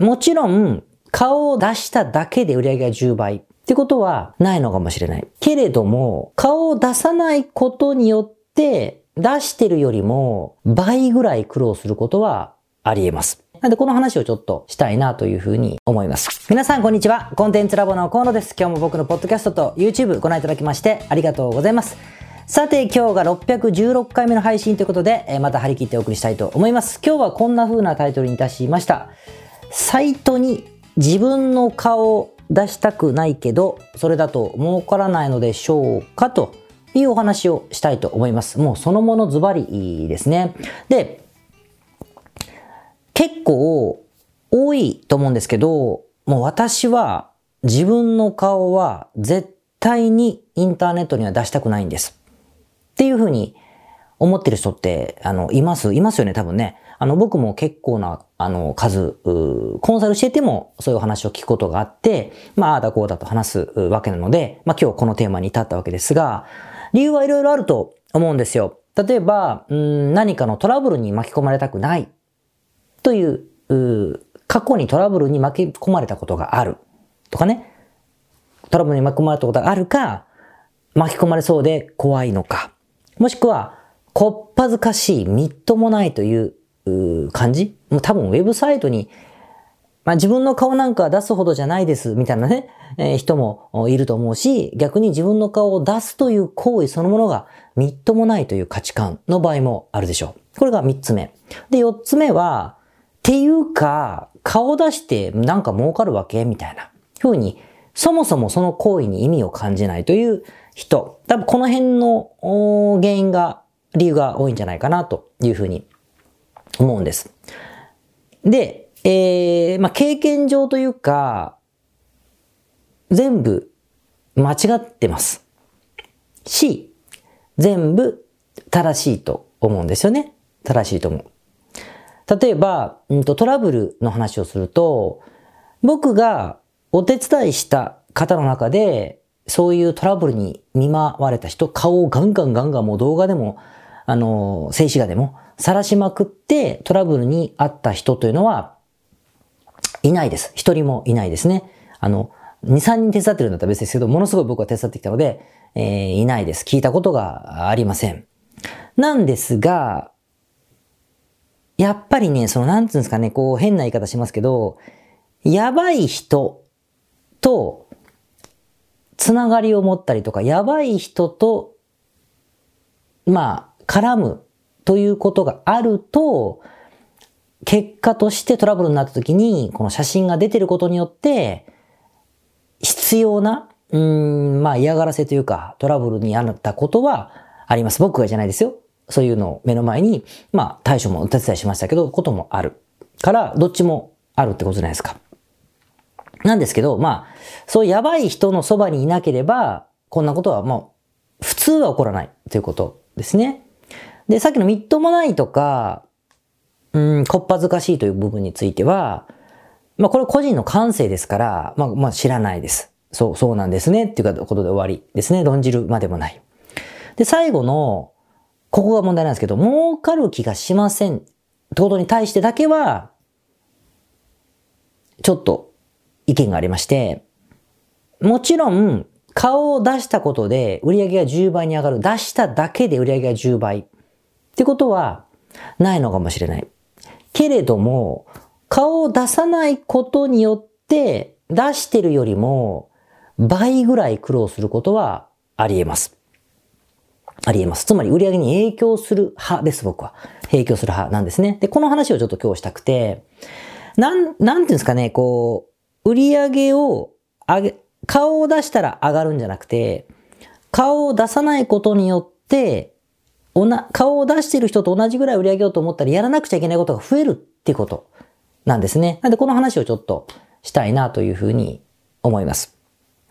もちろん、顔を出しただけで売り上げが10倍ってことはないのかもしれない。けれども、顔を出さないことによって、出してるよりも倍ぐらい苦労することはあり得ます。なんでこの話をちょっとしたいなというふうに思います。皆さんこんにちは。コンテンツラボの河野です。今日も僕のポッドキャストと YouTube ご覧いただきましてありがとうございます。さて今日が616回目の配信ということで、また張り切ってお送りしたいと思います。今日はこんな風なタイトルにいたしました。サイトに自分の顔を出したくないけど、それだと儲からないのでしょうかというお話をしたいと思います。もうそのものズバリですね。で、結構多いと思うんですけど、もう私は自分の顔は絶対にインターネットには出したくないんです。っていうふうに思ってる人って、あの、います？いますよね、多分ね。あの、僕も結構な、あの、数、コンサルしててもそういう話を聞くことがあって、まあ、ああだこうだと話すわけなので、まあ今日このテーマに至ったわけですが、理由はいろいろあると思うんですよ。例えば、うん何かのトラブルに巻き込まれたくないという、う過去にトラブルに巻き込まれたことがある。とかね。トラブルに巻き込まれたことがあるか、巻き込まれそうで怖いのか。もしくは、こっぱずかしい、みっともないという感じ？もう多分ウェブサイトに、まあ自分の顔なんか出すほどじゃないです、みたいなね、えー、人もいると思うし、逆に自分の顔を出すという行為そのものがみっともないという価値観の場合もあるでしょう。これが三つ目。で、四つ目は、っていうか、顔出してなんか儲かるわけ？みたいな。ふうに、そもそもその行為に意味を感じないという人。多分この辺の原因が、理由が多いんじゃないかなというふうに思うんです。で、えー、まあ、経験上というか、全部間違ってます。し、全部正しいと思うんですよね。正しいと思う。例えば、うんと、トラブルの話をすると、僕がお手伝いした方の中で、そういうトラブルに見舞われた人、顔をガンガンガンガンもう動画でも、あの、静止画でも晒しまくってトラブルにあった人というのは、いないです。一人もいないですね。あの、2、3人手伝ってるんだったら別ですけど、ものすごい僕は手伝ってきたので、えー、いないです。聞いたことがありません。なんですが、やっぱりね、その、なんつうんですかね、こう、変な言い方しますけど、やばい人と、つながりを持ったりとか、やばい人と、まあ、絡むということがあると、結果としてトラブルになった時に、この写真が出てることによって、必要な、うん、まあ嫌がらせというか、トラブルにあったことはあります。僕がじゃないですよ。そういうのを目の前に、まあ、対処もお手伝いしましたけど、こともある。から、どっちもあるってことじゃないですか。なんですけど、まあ、そうやばい人のそばにいなければ、こんなことはもう、普通は起こらないということですね。で、さっきのみっともないとか、うん、こっぱずかしいという部分については、まあこれ個人の感性ですから、まあまあ知らないです。そう、そうなんですねっていうことで終わりですね。論じるまでもない。で、最後の、ここが問題なんですけど、儲かる気がしませんってことに対してだけは、ちょっと意見がありまして、もちろん、顔を出したことで売り上げが10倍に上がる。出しただけで売り上げが10倍。ってことは、ないのかもしれない。けれども、顔を出さないことによって、出してるよりも倍ぐらい苦労することはあり得ます。あり得ます。つまり売り上げに影響する派です、僕は。影響する派なんですね。で、この話をちょっと今日したくて、なん、なんていうんですかね、こう、売り上げを上げ、顔を出したら上がるんじゃなくて、顔を出さないことによって、おな、顔を出している人と同じぐらい売り上げようと思ったらやらなくちゃいけないことが増えるっていうことなんですね。なんでこの話をちょっとしたいなというふうに思います。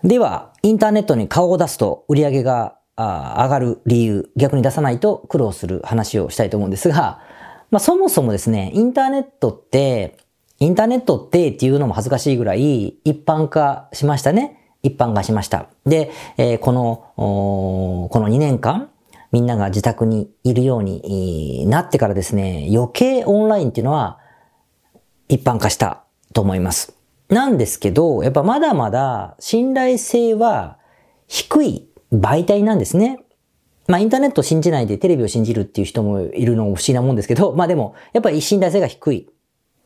では、インターネットに顔を出すと売り上げが上がる理由、逆に出さないと苦労する話をしたいと思うんですが、まあそもそもですね、インターネットって、インターネットってっていうのも恥ずかしいぐらい一般化しましたね。一般化しました。で、えー、この、この2年間、みんなが自宅にいるようになってからですね、余計オンラインっていうのは一般化したと思います。なんですけど、やっぱまだまだ信頼性は低い媒体なんですね。まあインターネットを信じないでテレビを信じるっていう人もいるのも不思議なもんですけど、まあでも、やっぱり信頼性が低い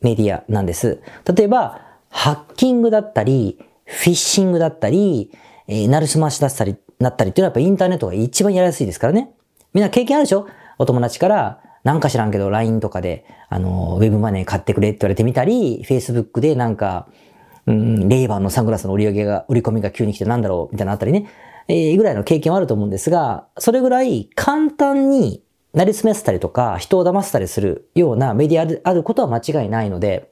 メディアなんです。例えば、ハッキングだったり、フィッシングだったり、えー、なるすましだったり、なったりっていうのはやっぱインターネットが一番やりやすいですからね。みんな経験あるでしょ？お友達から、なんか知らんけど LINE とかで、あの、ウェブマネー買ってくれって言われてみたり、Facebook でなんか、うん、レイバーのサングラスの売り上げが、売り込みが急に来てなんだろうみたいなあったりね。えー、ぐらいの経験はあると思うんですが、それぐらい簡単になりすめせたりとか、人を騙せたりするようなメディアであることは間違いないので、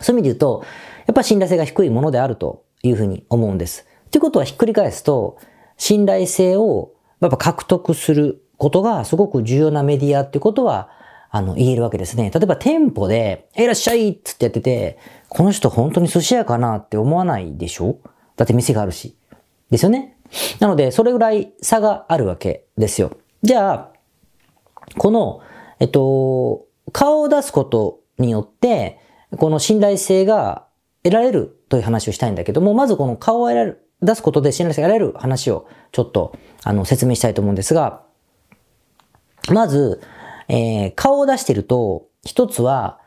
そういう意味で言うと、やっぱ信頼性が低いものであるというふうに思うんです。ということはひっくり返すと、信頼性をやっぱ獲得することがすごく重要なメディアってことは、あの、言えるわけですね。例えば店舗で、いらっしゃいっつってやってて、この人本当に寿司屋かなって思わないでしょ？だって店があるし。ですよね？なので、それぐらい差があるわけですよ。じゃあ、この、えっと、顔を出すことによって、この信頼性が得られるという話をしたいんだけども、まずこの顔を得られる、出すことで信頼性が得られる話をちょっと、あの、説明したいと思うんですが、まず、えー、顔を出してると、一つは、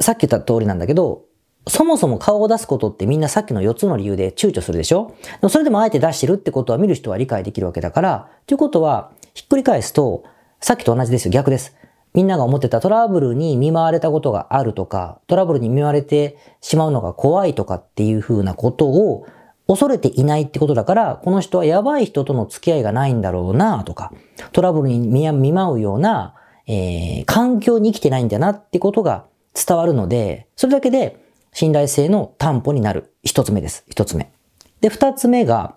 さっき言った通りなんだけど、そもそも顔を出すことってみんなさっきの4つの理由で躊躇するでしょ？それでもあえて出してるってことは見る人は理解できるわけだから、ということは、ひっくり返すと、さっきと同じですよ、逆です。みんなが思ってたトラブルに見舞われたことがあるとか、トラブルに見舞われてしまうのが怖いとかっていう風なことを恐れていないってことだから、この人はやばい人との付き合いがないんだろうなとか、トラブルに見舞うような、えー、環境に生きてないんだなってことが伝わるので、それだけで信頼性の担保になる一つ目です。一つ目。で、二つ目が、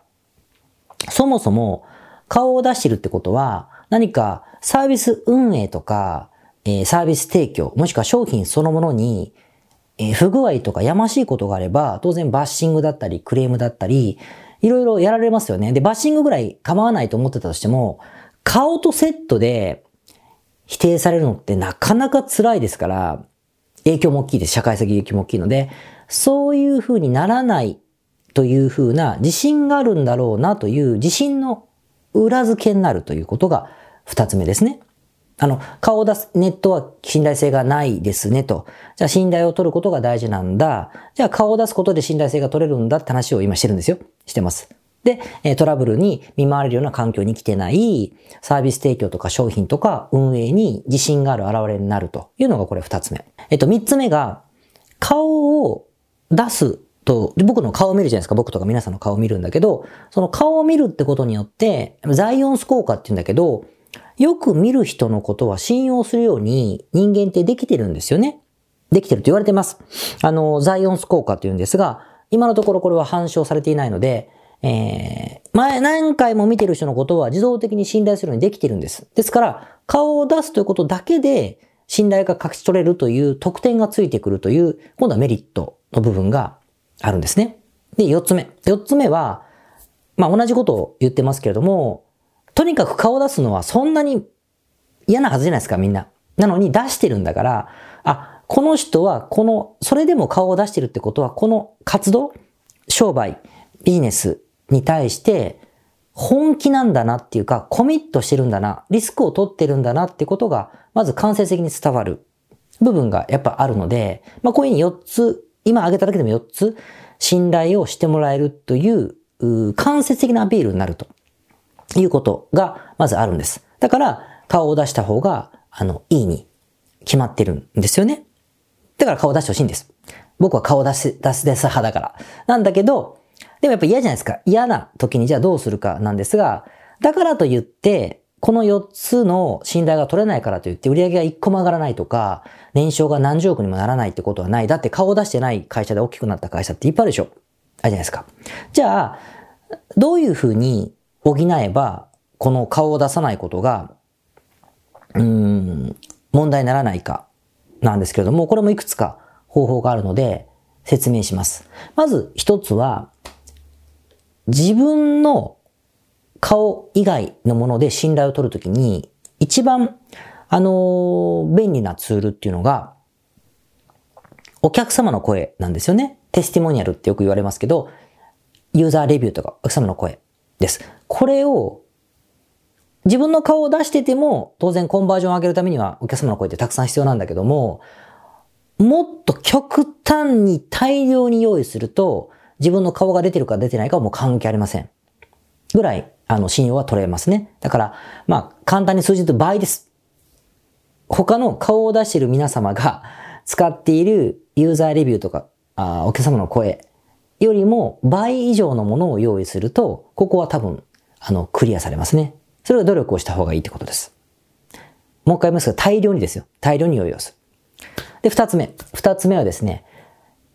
そもそも顔を出してるってことは、何かサービス運営とか、えー、サービス提供、もしくは商品そのものに、え、不具合とかやましいことがあれば、当然バッシングだったり、クレームだったり、いろいろやられますよね。で、バッシングぐらい構わないと思ってたとしても、顔とセットで否定されるのってなかなか辛いですから、影響も大きいです。社会的影響も大きいので、そういう風にならないという風な自信があるんだろうなという自信の裏付けになるということが二つ目ですね。あの、顔を出すネットは信頼性がないですねと。じゃあ信頼を取ることが大事なんだ。じゃあ顔を出すことで信頼性が取れるんだって話を今してるんですよ。してます。で、トラブルに見舞われるような環境に来てない、サービス提供とか商品とか運営に自信がある現れになるというのがこれ二つ目。えっと、三つ目が、顔を出すと、僕の顔を見るじゃないですか。僕とか皆さんの顔を見るんだけど、その顔を見るってことによって、ザイオンス効果って言うんだけど、よく見る人のことは信用するように人間ってできてるんですよね。できてると言われてます。あの、ザイオンス効果って言うんですが、今のところこれは反証されていないので、えー、前何回も見てる人のことは自動的に信頼するようにできてるんです。ですから、顔を出すということだけで信頼が隠し取れるという特典がついてくるという、今度はメリットの部分があるんですね。で、四つ目。四つ目は、まあ同じことを言ってますけれども、とにかく顔を出すのはそんなに嫌なはずじゃないですか、みんな。なのに出してるんだから、あ、この人はこの、それでも顔を出してるってことは、この活動、商売、ビジネスに対して本気なんだなっていうか、コミットしてるんだな、リスクを取ってるんだなってことが、まず間接的に伝わる部分がやっぱあるので、まあこういうふうに4つ、今挙げただけでも4つ、信頼をしてもらえるという、う間接的なアピールになるということがまずあるんです。だから、顔を出した方が、あの、いいに決まってるんですよね。だから顔を出してほしいんです。僕は顔を出す、出すです派だから。なんだけど、でもやっぱ嫌じゃないですか。嫌な時にじゃあどうするかなんですが、だからと言って、この4つの信頼が取れないからといって売り上げが1個も上がらないとか、年商が何十億にもならないってことはない。だって顔を出してない会社で大きくなった会社っていっぱいあるでしょ。あるじゃないですか。じゃあ、どういうふうに補えば、この顔を出さないことが、うん、問題にならないか、なんですけれども、これもいくつか方法があるので、説明します。まず一つは、自分の顔以外のもので信頼を取るときに、一番、あの便利なツールっていうのが、お客様の声なんですよね。テスティモニアルってよく言われますけど、ユーザーレビューとかお客様の声です。これを自分の顔を出してても、当然コンバージョンを上げるためにはお客様の声ってたくさん必要なんだけども、もっと極端に大量に用意すると、自分の顔が出てるか出てないかはもう関係ありません。ぐらい、あの、信用は取れますね。だから、まあ、簡単に数字で倍です。他の顔を出している皆様が使っているユーザーレビューとか、あお客様の声よりも倍以上のものを用意すると、ここは多分、あの、クリアされますね。それは努力をした方がいいってことです。もう一回言いますが、大量にですよ。大量に用意をする。で、二つ目。二つ目はですね、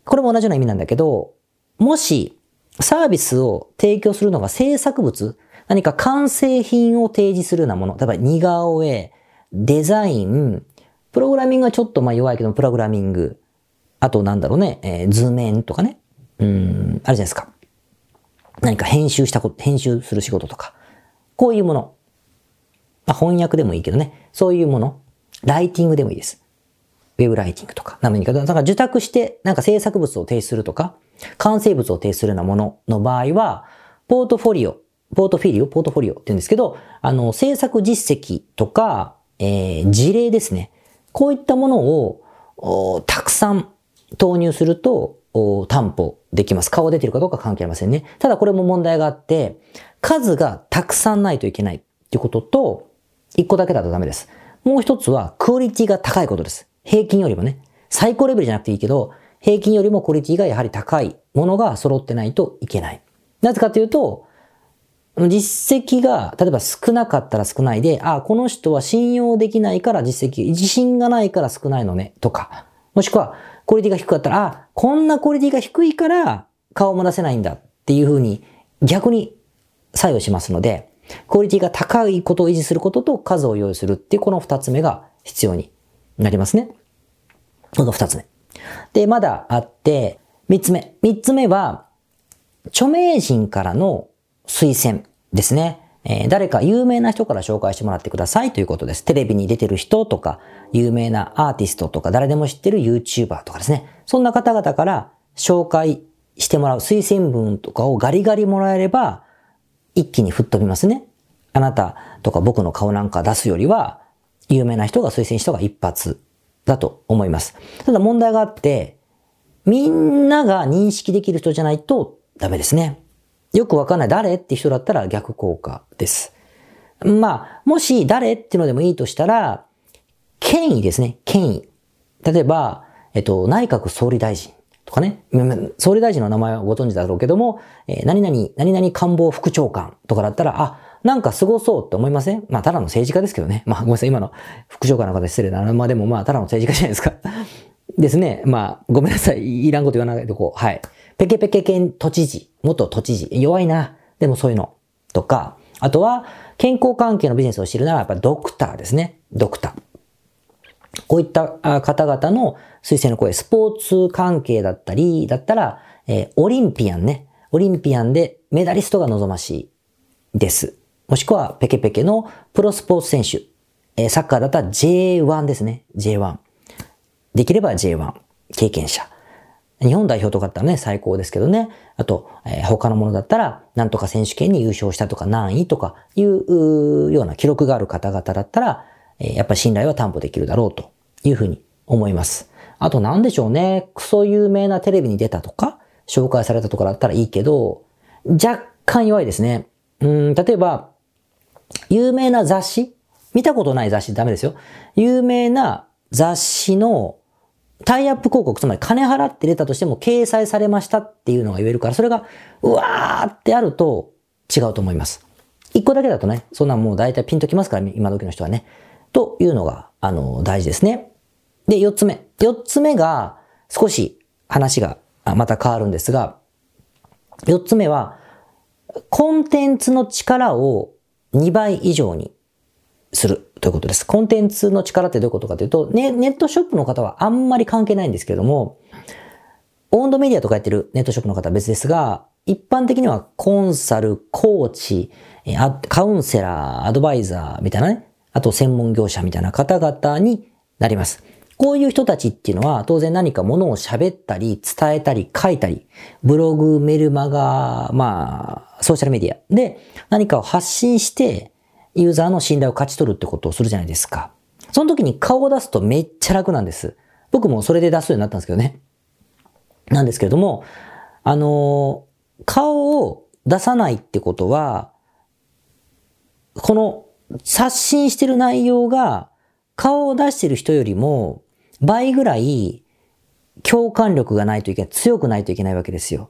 これも同じような意味なんだけど、もし、サービスを提供するのが制作物、何か完成品を提示するようなもの、例えば似顔絵、デザイン、プログラミングはちょっとまあ弱いけど、プログラミング、あとなんだろうね、えー、図面とかね、うん、あるじゃないですか。何か編集したこと、編集する仕事とか、こういうもの。まあ、翻訳でもいいけどね、そういうもの。ライティングでもいいです。ウェブライティングとか、何か、だから受託して、なんか制作物を提出するとか、完成物を提出するようなものの場合は、ポートフォリオ、ポートフィリオ、ポートフォリオって言うんですけど、あの、制作実績とか、えー、事例ですね。こういったものを、たくさん投入すると、担保できます。顔出てるかどうか関係ありませんね。ただこれも問題があって、数がたくさんないといけないっていうことと、一個だけだとダメです。もう一つは、クオリティが高いことです。平均よりもね。最高レベルじゃなくていいけど、平均よりもクオリティがやはり高いものが揃ってないといけない。なぜかというと、実績が、例えば少なかったら少ないで、あ、この人は信用できないから実績、自信がないから少ないのね、とか。もしくは、クオリティが低かったら、あ、こんなクオリティが低いから顔も出せないんだっていうふうに逆に作用しますので、クオリティが高いことを維持することと数を用意するっていうこの二つ目が必要になりますね。この二つ目。で、まだあって、三つ目。三つ目は、著名人からの推薦ですね。えー、誰か有名な人から紹介してもらってくださいということです。テレビに出てる人とか、有名なアーティストとか、誰でも知ってる YouTuber とかですね。そんな方々から紹介してもらう推薦文とかをガリガリもらえれば、一気に吹っ飛びますね。あなたとか僕の顔なんか出すよりは、有名な人が推薦した方が一発だと思います。ただ問題があって、みんなが認識できる人じゃないとダメですね。よくわかんない誰って人だったら逆効果です。まあ、もし誰っていうのでもいいとしたら、権威ですね。権威。例えば、えっと、内閣総理大臣とかね。総理大臣の名前はご存知だろうけども、えー、何々、何々官房副長官とかだったら、あ、なんか凄そうって思いません？まあ、ただの政治家ですけどね。まあ、ごめんなさい。今の副長官の方失礼な。まあ、でもまあ、ただの政治家じゃないですか。ですね。まあ、ごめんなさい。いらんこと言わないでこう。はい。ペケペケ県都知事。元都知事。弱いな。でもそういうの。とか。あとは、健康関係のビジネスを知るなら、やっぱドクターですね。ドクター。こういった方々の推薦の声、スポーツ関係だったり、だったら、えー、オリンピアンね。オリンピアンでメダリストが望ましいです。もしくは、ペケペケのプロスポーツ選手。え、サッカーだったら J1 ですね。J1。できれば J1。経験者。日本代表とかだったらね、最高ですけどね。あと、えー、他のものだったら、なんとか選手権に優勝したとか何位とかいうような記録がある方々だったら、えー、やっぱ信頼は担保できるだろうというふうに思います。あとなんでしょうね。クソ有名なテレビに出たとか、紹介されたとかだったらいいけど、若干弱いですね。うん、例えば、有名な雑誌？見たことない雑誌ダメですよ。有名な雑誌のタイアップ広告、つまり金払って出たとしても掲載されましたっていうのが言えるから、それが、うわーってあると違うと思います。一個だけだとね、そんなもう大体ピンときますから、今時の人はね。というのが、あの、大事ですね。で、四つ目。四つ目が、少し話がまた変わるんですが、四つ目は、コンテンツの力を2倍以上にするということです。コンテンツの力ってどういうことかというと、ね、ネットショップの方はあんまり関係ないんですけども、オンドメディアとかやってるネットショップの方は別ですが、一般的にはコンサル、コーチ、カウンセラー、アドバイザーみたいなね、あと専門業者みたいな方々になります。こういう人たちっていうのは当然何かものを喋ったり、伝えたり、書いたり、ブログ、メルマガ、まあ、ソーシャルメディアで何かを発信して、ユーザーの信頼を勝ち取るってことをするじゃないですか。その時に顔を出すとめっちゃ楽なんです。僕もそれで出すようになったんですけどね。なんですけれども、あの、顔を出さないってことは、この刷新してる内容が顔を出してる人よりも倍ぐらい共感力がないといけない、強くないといけないわけですよ。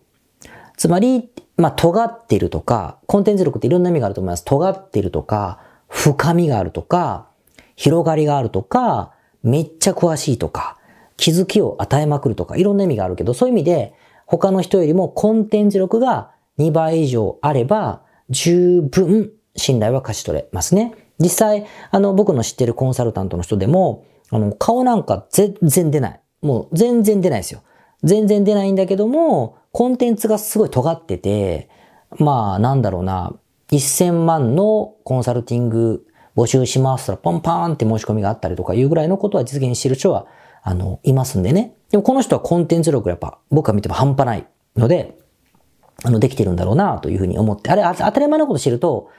つまり、まあ、尖ってるとか、コンテンツ力っていろんな意味があると思います。尖ってるとか、深みがあるとか、広がりがあるとか、めっちゃ詳しいとか、気づきを与えまくるとか、いろんな意味があるけど、そういう意味で、他の人よりもコンテンツ力が2倍以上あれば、十分信頼は勝ち取れますね。実際、あの、僕の知ってるコンサルタントの人でも、あの、顔なんか全然出ない。もう全然出ないですよ。全然出ないんだけども、コンテンツがすごい尖ってて、まあ、なんだろうな、1000万のコンサルティング募集しますとポンパーンって申し込みがあったりとかいうぐらいのことは実現してる人は、あの、いますんでね。でもこの人はコンテンツ力やっぱ僕が見ても半端ないので、あの、できてるんだろうなというふうに思って、あれ、当たり前のこと知ると、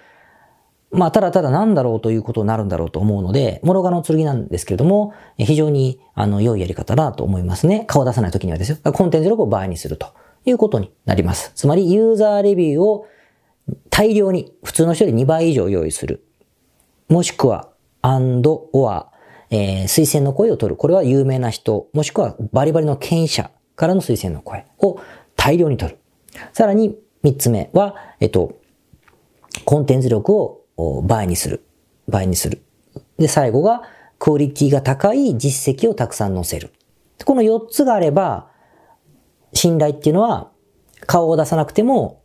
まあ、ただただなんだろうということになるんだろうと思うので、諸刃の剣なんですけれども、非常に、あの、良いやり方だと思いますね。顔出さないときにはですよ。コンテンツ力を倍にするということになります。つまり、ユーザーレビューを大量に、普通の人より2倍以上用意する。もしくは、and, or, えー、推薦の声を取る。これは有名な人、もしくはバリバリの権威者からの推薦の声を大量に取る。さらに、三つ目は、えっと、コンテンツ力を倍にする。倍にする。で、最後が、クオリティが高い実績をたくさん載せる。この4つがあれば、信頼っていうのは、顔を出さなくても、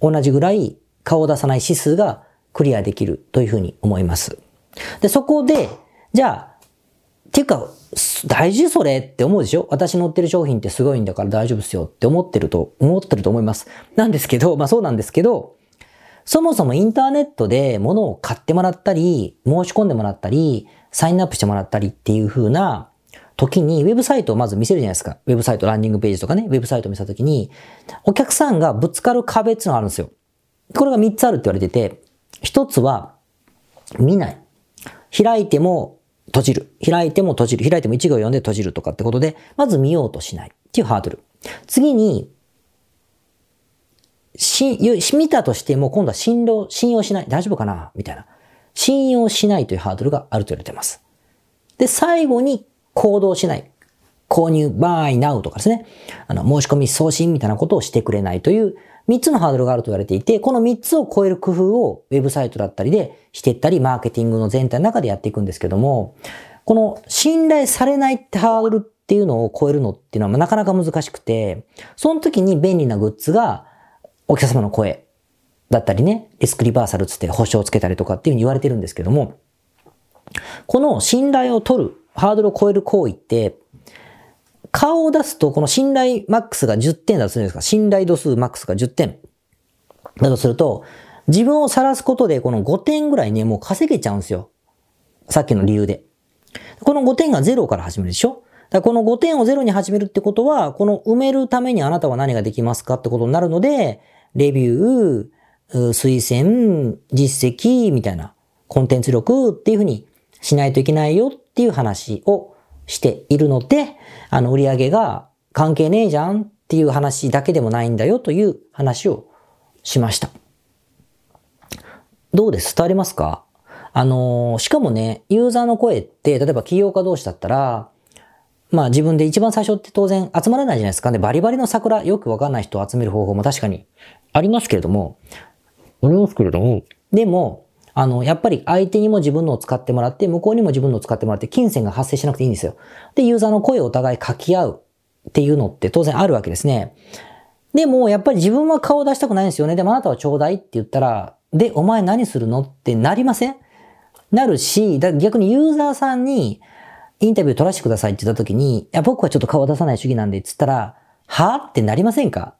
同じぐらい顔を出さない指数がクリアできるというふうに思います。で、そこで、じゃあ、っていうか、大事それって思うでしょ？私乗ってる商品ってすごいんだから大丈夫っすよって思ってると、思ってると思います。なんですけど、まあそうなんですけど、そもそもインターネットで物を買ってもらったり、申し込んでもらったり、サインアップしてもらったりっていう風な時に、ウェブサイトをまず見せるじゃないですか。ウェブサイト、ランディングページとかね、ウェブサイトを見せた時に、お客さんがぶつかる壁っていうのがあるんですよ。これが3つあるって言われてて、1つは、見ない。開いても閉じる。開いても閉じる。開いても1行読んで閉じるとかってことで、まず見ようとしないっていうハードル。次に、し、見たとしても今度は信用、信用しない。大丈夫かな？みたいな。信用しないというハードルがあると言われています。で、最後に行動しない。購入、buy now とかですね。あの、申し込み送信みたいなことをしてくれないという3つのハードルがあると言われていて、この3つを超える工夫をウェブサイトだったりでしていったり、マーケティングの全体の中でやっていくんですけども、この信頼されないってハードルっていうのを超えるのっていうのはなかなか難しくて、その時に便利なグッズがお客様の声だったりね、リスクリバーサルつって保証をつけたりとかっていうふうに言われてるんですけども、この信頼を取る、ハードルを超える行為って、顔を出すとこの信頼マックスが10点だとするんですか信頼度数マックスが10点だとすると、自分を晒すことでこの5点ぐらいね、もう稼げちゃうんですよ。さっきの理由で。この5点が0から始めるでしょだこの5点を0に始めるってことは、この埋めるためにあなたは何ができますかってことになるので、レビュー、推薦、実績みたいなコンテンツ力っていうふうにしないといけないよっていう話をしているので、あの売り上げが関係ねえじゃんっていう話だけでもないんだよという話をしました。どうです？伝わりますか？あのしかもね、ユーザーの声って、例えば起業家同士だったら、まあ自分で一番最初って当然集まらないじゃないですかね。バリバリの桜、よくわかんない人を集める方法も確かにありますけれども、ありますけれども、でも、あの、やっぱり相手にも自分のを使ってもらって、向こうにも自分のを使ってもらって、金銭が発生しなくていいんですよ。で、ユーザーの声をお互い書き合うっていうのって当然あるわけですね。でも、やっぱり自分は顔を出したくないんですよね。でもあなたはちょうだいって言ったら、で、お前何するのってなりません？なるし、だ逆にユーザーさんに、インタビュー取らせてくださいって言った時に、いや、僕はちょっと顔を出さない主義なんで、つったら、はってなりませんか？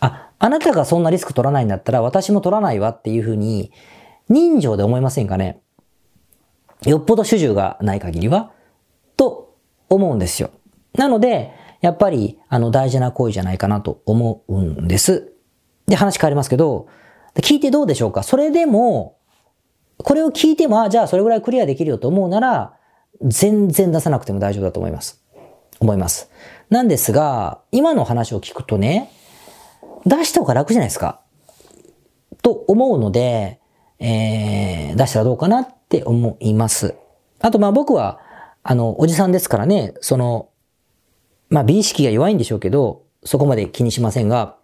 あ、あなたがそんなリスク取らないんだったら、私も取らないわっていうふうに、人情で思いませんかね？よっぽど主従がない限りは？と思うんですよ。なので、やっぱり、あの、大事な行為じゃないかなと思うんです。で、話変わりますけど、聞いてどうでしょうか？それでも、これを聞いても、じゃあそれぐらいクリアできるよと思うなら、全然出さなくても大丈夫だと思います。思います。なんですが、今の話を聞くとね、出した方が楽じゃないですか？と思うので、えー、出したらどうかなって思います。あと、まあ僕は、あの、おじさんですからね、その、まあ美意識が弱いんでしょうけど、そこまで気にしませんが、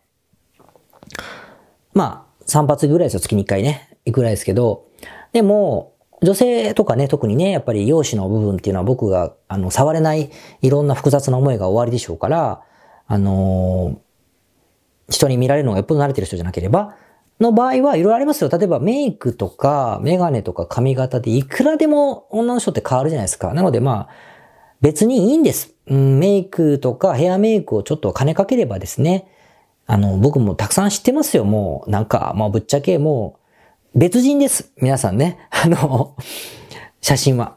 まあ、3発ぐらいですよ、月に1回ね。行くらいですけど、でも、女性とかね、特にね、やっぱり容姿の部分っていうのは僕が、あの、触れないいろんな複雑な思いが終わりでしょうから、あのー、人に見られるのがよっぽど慣れてる人じゃなければ、の場合はいろいろありますよ。例えばメイクとかメガネとか髪型でいくらでも女の人って変わるじゃないですか。なのでまあ、別にいいんです。うん、メイクとかヘアメイクをちょっと金かければですね、あの、僕もたくさん知ってますよ。もう、なんか、まあぶっちゃけもう、別人です。皆さんね。あの、写真は。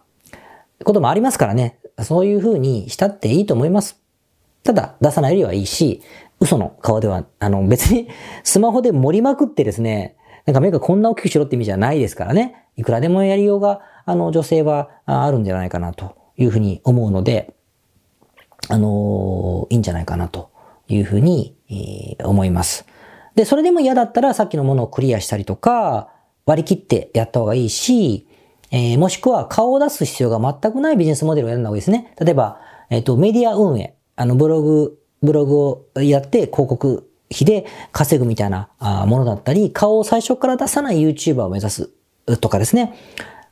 こともありますからね。そういう風にしたっていいと思います。ただ、出さないよりはいいし、嘘の顔では、あの、別にスマホで盛りまくってですね、なんか目がこんな大きくしろって意味じゃないですからね。いくらでもやりようが、あの、女性はあるんじゃないかなというふうに思うので、あのいいんじゃないかなというふうに、えー、思います。で、それでも嫌だったらさっきのものをクリアしたりとか、割り切ってやった方がいいし、えー、もしくは顔を出す必要が全くないビジネスモデルをやるのがいいですね。例えば、えっ、と、メディア運営、あの、ブログ、ブログをやって広告費で稼ぐみたいなものだったり、顔を最初から出さない YouTuber を目指すとかですね。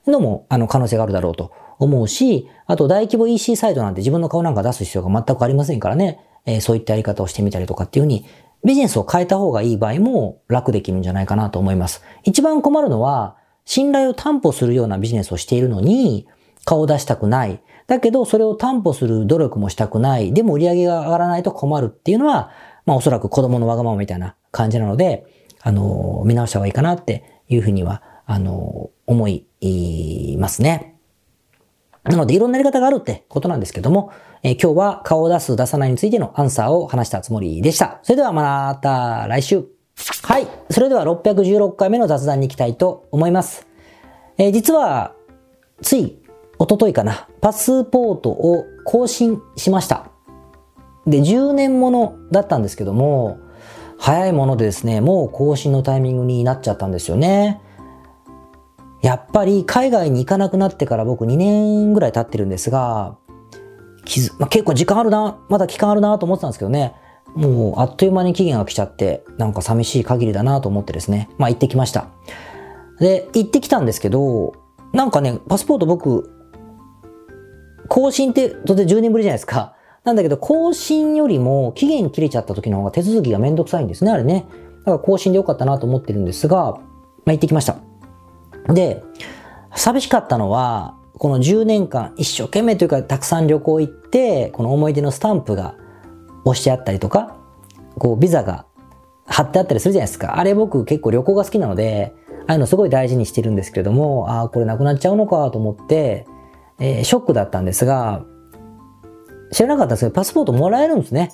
のも、あの、可能性があるだろうと思うし、あと大規模 EC サイトなんて自分の顔なんか出す必要が全くありませんからね。えー、そういったやり方をしてみたりとかっていうふうに、ビジネスを変えた方がいい場合も楽できるんじゃないかなと思います。一番困るのは、信頼を担保するようなビジネスをしているのに、顔を出したくない。だけど、それを担保する努力もしたくない。でも売り上げが上がらないと困るっていうのは、まあおそらく子供のわがままみたいな感じなので、あの、見直した方がいいかなっていうふうには、あの、思いますね。なので、いろんなやり方があるってことなんですけども、えー、今日は顔を出す、出さないについてのアンサーを話したつもりでした。それではまた来週。はい。それでは616回目の雑談に行きたいと思います。えー、実は、つい、おとといかな、パスポートを更新しました。で、10年ものだったんですけども、早いものでですね、もう更新のタイミングになっちゃったんですよね。やっぱり海外に行かなくなってから僕2年ぐらい経ってるんですが、まあ、結構時間あるな、まだ期間あるなと思ってたんですけどね、もうあっという間に期限が来ちゃって、なんか寂しい限りだなと思ってですね、まあ行ってきました。で、行ってきたんですけど、なんかね、パスポート僕、更新って当然10年ぶりじゃないですか。なんだけど、更新よりも期限切れちゃった時の方が手続きがめんどくさいんですね、あれね。だから更新でよかったなと思ってるんですが、まあ行ってきました。で、寂しかったのは、この10年間一生懸命というかたくさん旅行行って、この思い出のスタンプが押してあったりとか、こうビザが貼ってあったりするじゃないですか。あれ僕結構旅行が好きなので、ああいうのすごい大事にしてるんですけれども、ああ、これなくなっちゃうのかと思って、えー、ショックだったんですが、知らなかったんですけど、パスポートもらえるんですね。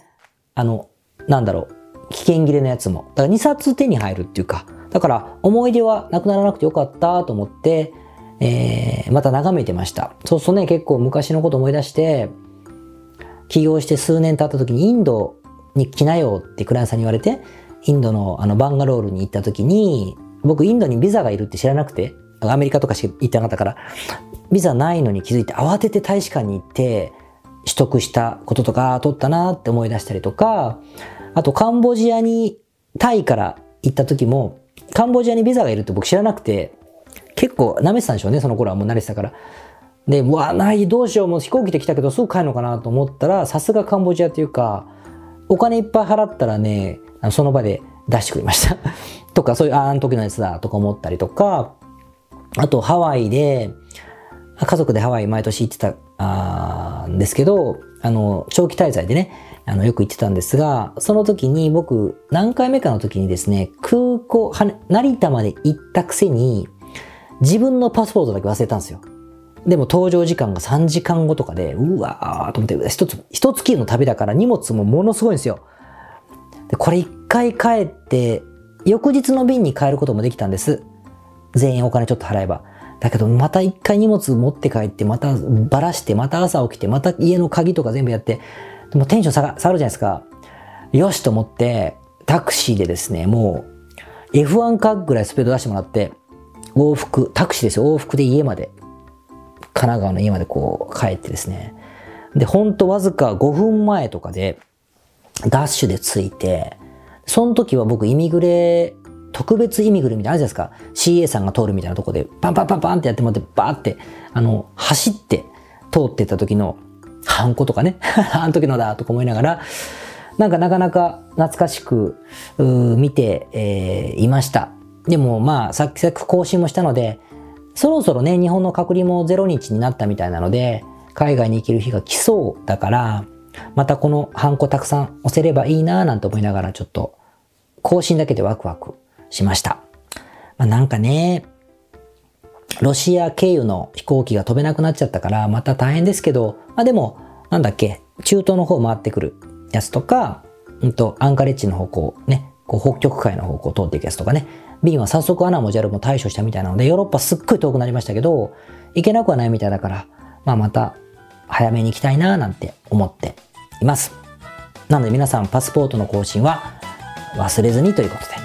あの、なんだろう、危険切れのやつも。だから2冊手に入るっていうか、だから思い出はなくならなくてよかったと思って、えー、また眺めてました。そうするとね、結構昔のこと思い出して、起業して数年経った時にインドに来なよってクライアンさんに言われて、インドのあのバンガロールに行った時に、僕インドにビザがいるって知らなくて、アメリカとかしか行ってなかったから、ビザないのに気づいて慌てて大使館に行って、取得したこととか、取ったなって思い出したりとか、あとカンボジアに、タイから行った時も、カンボジアにビザがいるって僕知らなくて、結構舐めてたんでしょうね、その頃はもう慣れてたから。で、うわ、ない、どうしよう、もう飛行機で来たけどすぐ帰るのかなと思ったら、さすがカンボジアっていうか、お金いっぱい払ったらね、その場で出してくれました とか、そういう、ああの時のやつだとか思ったりとか、あとハワイで、家族でハワイ毎年行ってたあんですけど、あの、長期滞在でね、あの、よく行ってたんですが、その時に僕、何回目かの時にですね、空港、成田まで行ったくせに、自分のパスポートだけ忘れたんですよ。でも登場時間が3時間後とかで、うわーと思って、一つ、一月の旅だから荷物もものすごいんですよ。で、これ一回帰って、翌日の便に帰ることもできたんです。全員お金ちょっと払えば。だけど、また一回荷物持って帰って、またばらして、また朝起きて、また家の鍵とか全部やって、でもテンション下がるじゃないですか。よしと思って、タクシーでですね、もう F1 カーぐらいスピード出してもらって、往復、タクシーですよ、往復で家まで、神奈川の家までこう帰ってですね。で、ほんとわずか5分前とかで、ダッシュで着いて、その時は僕イミグレ、特別イミグレみたいなあるじゃないですか。CA さんが通るみたいなとこで、パンパンパンパンってやってもらって、バーって、あの、走って通ってた時の、ハンコとかね、あの時のだとか思いながら、なんかなかなか懐かしく見て、えー、いました。でもまあ、さっきさっき更新もしたので、そろそろね、日本の隔離も0日になったみたいなので、海外に行ける日が来そうだから、またこのハンコたくさん押せればいいなぁなんて思いながらちょっと、更新だけでワクワクしました。まあ、なんかね、ロシア経由の飛行機が飛べなくなっちゃったから、また大変ですけど、まあでも、なんだっけ、中東の方回ってくるやつとか、うんと、アンカレッジの方向、ね、こう北極海の方向を通っていくやつとかね、便は早速アナも JAL も対処したみたいなので、ヨーロッパすっごい遠くなりましたけど、行けなくはないみたいだから、まあまた早めに行きたいななんて思っています。なので皆さんパスポートの更新は忘れずにということで、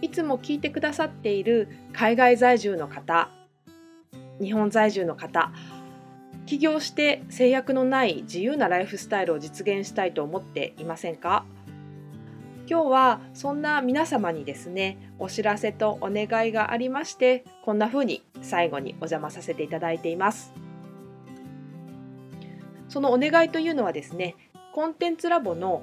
いつも聞いてくださっている海外在住の方、日本在住の方、起業して制約のない自由なライフスタイルを実現したいと思っていませんか？今日はそんな皆様にですねお知らせとお願いがありましてこんな風に最後にお邪魔させていただいています。そのお願いというのはですねコンテンツラボの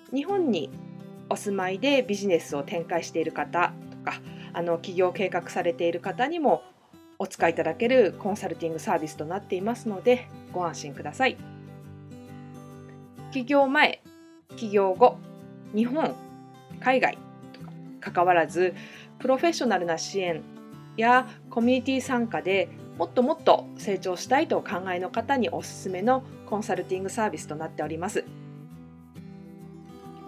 日本にお住まいでビジネスを展開している方とかあの起業計画されている方にもお使いいただけるコンサルティングサービスとなっていますのでご安心ください。起業前、起業後、日本、海外とか関わらずプロフェッショナルな支援やコミュニティ参加でもっともっと成長したいとお考えの方におすすめのコンサルティングサービスとなっております。